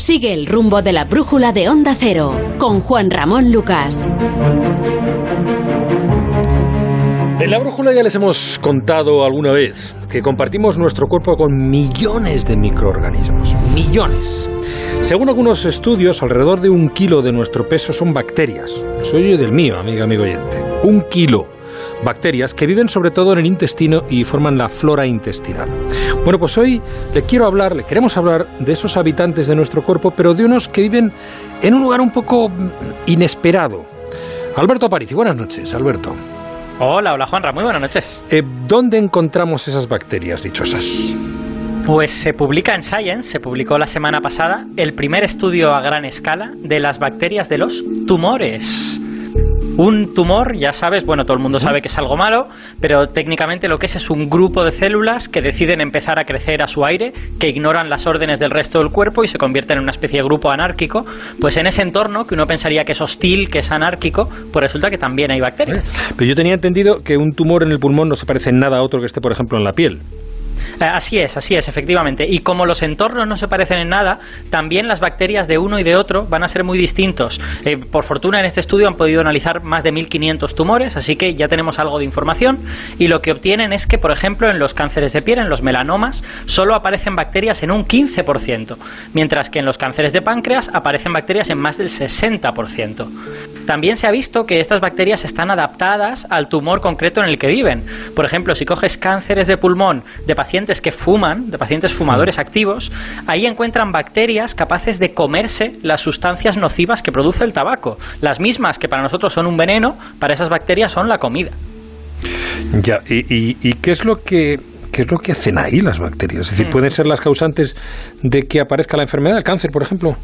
Sigue el rumbo de la brújula de Onda Cero con Juan Ramón Lucas. En la brújula ya les hemos contado alguna vez que compartimos nuestro cuerpo con millones de microorganismos. Millones. Según algunos estudios, alrededor de un kilo de nuestro peso son bacterias. El suyo y del mío, amiga, amigo oyente. Un kilo. Bacterias que viven sobre todo en el intestino y forman la flora intestinal. Bueno, pues hoy le quiero hablar, le queremos hablar de esos habitantes de nuestro cuerpo, pero de unos que viven en un lugar un poco inesperado. Alberto Aparici, buenas noches, Alberto. Hola, hola Juanra, muy buenas noches. Eh, ¿Dónde encontramos esas bacterias dichosas? Pues se publica en Science, se publicó la semana pasada, el primer estudio a gran escala de las bacterias de los tumores. Un tumor, ya sabes, bueno, todo el mundo sabe que es algo malo, pero técnicamente lo que es es un grupo de células que deciden empezar a crecer a su aire, que ignoran las órdenes del resto del cuerpo y se convierten en una especie de grupo anárquico. Pues en ese entorno, que uno pensaría que es hostil, que es anárquico, pues resulta que también hay bacterias. Pero yo tenía entendido que un tumor en el pulmón no se parece en nada a otro que esté, por ejemplo, en la piel. Eh, así es, así es, efectivamente. Y como los entornos no se parecen en nada, también las bacterias de uno y de otro van a ser muy distintos. Eh, por fortuna, en este estudio han podido analizar más de 1.500 tumores, así que ya tenemos algo de información. Y lo que obtienen es que, por ejemplo, en los cánceres de piel, en los melanomas, solo aparecen bacterias en un 15%, mientras que en los cánceres de páncreas aparecen bacterias en más del 60%. También se ha visto que estas bacterias están adaptadas al tumor concreto en el que viven. Por ejemplo, si coges cánceres de pulmón de pacientes que fuman, de pacientes fumadores activos, ahí encuentran bacterias capaces de comerse las sustancias nocivas que produce el tabaco. Las mismas que para nosotros son un veneno, para esas bacterias son la comida. Ya, ¿y, qué es lo que ¿qué es lo que hacen ahí las bacterias? Es decir, mm. ¿pueden ser las causantes de que aparezca la enfermedad, el cáncer, por ejemplo?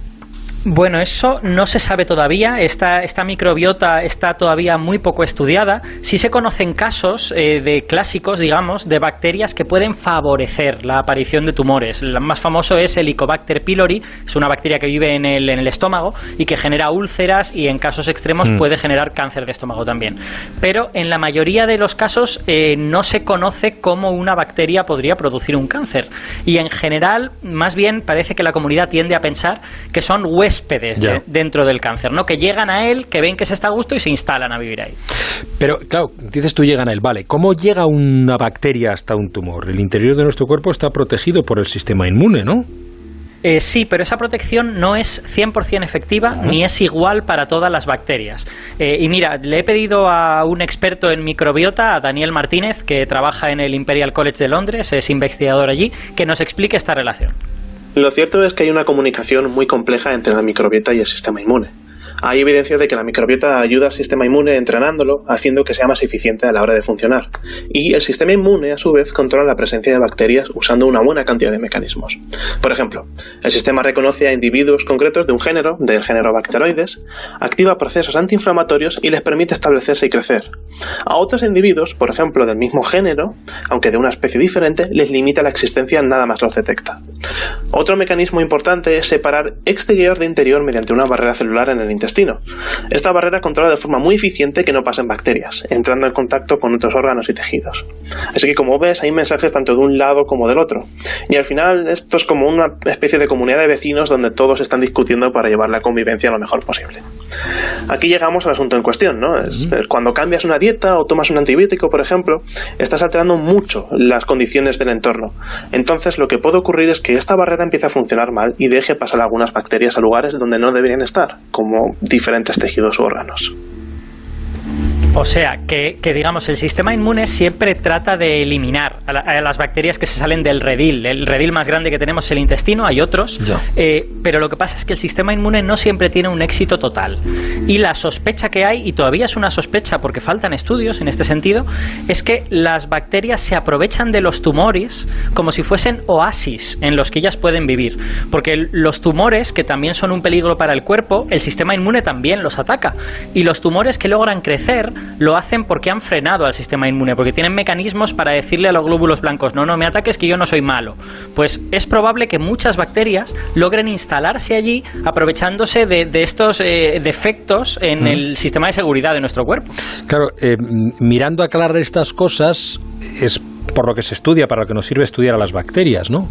Bueno, eso no se sabe todavía. Esta, esta microbiota está todavía muy poco estudiada. Sí se conocen casos eh, de clásicos, digamos, de bacterias que pueden favorecer la aparición de tumores. El más famoso es el Helicobacter pylori, es una bacteria que vive en el, en el estómago y que genera úlceras y en casos extremos mm. puede generar cáncer de estómago también. Pero en la mayoría de los casos eh, no se conoce cómo una bacteria podría producir un cáncer. Y en general, más bien parece que la comunidad tiende a pensar que son huesos dentro del cáncer, ¿no? Que llegan a él, que ven que se está a gusto y se instalan a vivir ahí. Pero, claro, dices tú llegan a él, vale. ¿Cómo llega una bacteria hasta un tumor? El interior de nuestro cuerpo está protegido por el sistema inmune, ¿no? Eh, sí, pero esa protección no es 100% efectiva ni es igual para todas las bacterias. Eh, y mira, le he pedido a un experto en microbiota, a Daniel Martínez, que trabaja en el Imperial College de Londres, es investigador allí, que nos explique esta relación. Lo cierto es que hay una comunicación muy compleja entre la microbiota y el sistema inmune. Hay evidencia de que la microbiota ayuda al sistema inmune entrenándolo, haciendo que sea más eficiente a la hora de funcionar. Y el sistema inmune, a su vez, controla la presencia de bacterias usando una buena cantidad de mecanismos. Por ejemplo, el sistema reconoce a individuos concretos de un género, del género Bacteroides, activa procesos antiinflamatorios y les permite establecerse y crecer. A otros individuos, por ejemplo, del mismo género, aunque de una especie diferente, les limita la existencia nada más los detecta. Otro mecanismo importante es separar exterior de interior mediante una barrera celular en el intestino esta barrera controla de forma muy eficiente que no pasen bacterias, entrando en contacto con otros órganos y tejidos. Así que como ves, hay mensajes tanto de un lado como del otro. Y al final esto es como una especie de comunidad de vecinos donde todos están discutiendo para llevar la convivencia lo mejor posible. Aquí llegamos al asunto en cuestión, ¿no? Es, cuando cambias una dieta o tomas un antibiótico, por ejemplo, estás alterando mucho las condiciones del entorno. Entonces lo que puede ocurrir es que esta barrera empiece a funcionar mal y deje pasar algunas bacterias a lugares donde no deberían estar, como diferentes tejidos u órganos. O sea, que, digamos, el sistema inmune siempre trata de eliminar a, las bacterias que se salen del redil. El redil más grande que tenemos es el intestino, hay otros, eh, pero lo que pasa es que el sistema inmune no siempre tiene un éxito total. Y la sospecha que hay, y todavía es una sospecha porque faltan estudios en este sentido, es que las bacterias se aprovechan de los tumores como si fuesen oasis en los que ellas pueden vivir. Porque los tumores, que también son un peligro para el cuerpo, el sistema inmune también los ataca. Y los tumores que logran crecer lo hacen porque han frenado al sistema inmune, porque tienen mecanismos para decirle a los glóbulos blancos, no, no me ataques que yo no soy malo. Pues es probable que muchas bacterias logren instalarse allí aprovechándose de, estos eh, defectos en el sistema de seguridad de nuestro cuerpo. Claro, eh, mirando aclarar estas cosas, es por lo que se estudia, para lo que nos sirve estudiar a las bacterias, ¿no?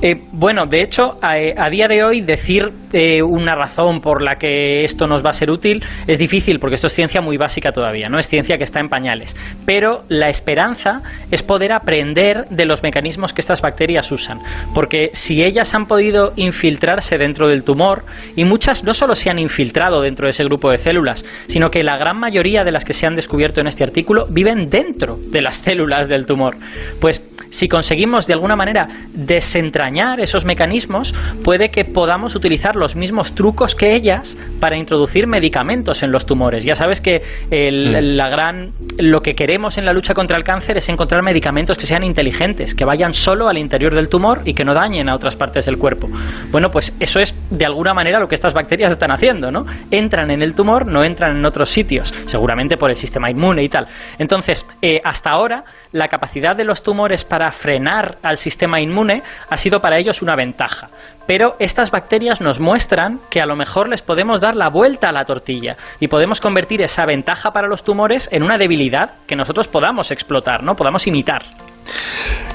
Eh, bueno, de hecho, a, día de hoy decir eh, una razón por la que esto nos va a ser útil es difícil porque esto es ciencia muy básica todavía, no es ciencia que está en pañales. Pero la esperanza es poder aprender de los mecanismos que estas bacterias usan, porque si ellas han podido infiltrarse dentro del tumor y muchas no solo se han infiltrado dentro de ese grupo de células, sino que la gran mayoría de las que se han descubierto en este artículo viven dentro de las células del tumor. Pues si conseguimos de alguna manera desentrañar esos mecanismos, puede que podamos utilizar los mismos trucos que ellas para introducir medicamentos en los tumores. Ya sabes que mm. la gran, lo que queremos en la lucha contra el cáncer es encontrar medicamentos que sean inteligentes, que vayan solo al interior del tumor y que no dañen a otras partes del cuerpo. Bueno, pues eso es de alguna manera lo que estas bacterias están haciendo, ¿no? Entran en el tumor, no entran en otros sitios, seguramente por el sistema inmune y tal. Entonces, eh, hasta ahora, la capacidad de los tumores para frenar al sistema inmune ha sido para ellos una ventaja. Pero estas bacterias nos muestran que a lo mejor les podemos dar la vuelta a la tortilla y podemos convertir esa ventaja para los tumores en una debilidad que nosotros podamos explotar, ¿no? Podamos imitar.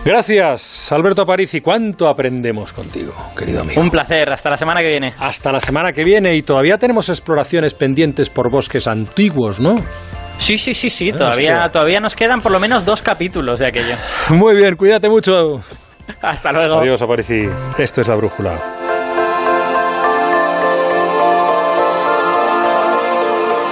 Gracias, Alberto Aparici. ¿Cuánto aprendemos contigo, querido amigo? Un placer. Hasta la semana que viene. Hasta la semana que viene. Y todavía tenemos exploraciones pendientes por bosques antiguos, ¿no? Sí, sí, sí, sí. Todavía, todavía nos quedan por lo menos dos capítulos de aquello. Muy bien, cuídate mucho. Hasta luego. Adiós, Aparici. Esto es la brújula.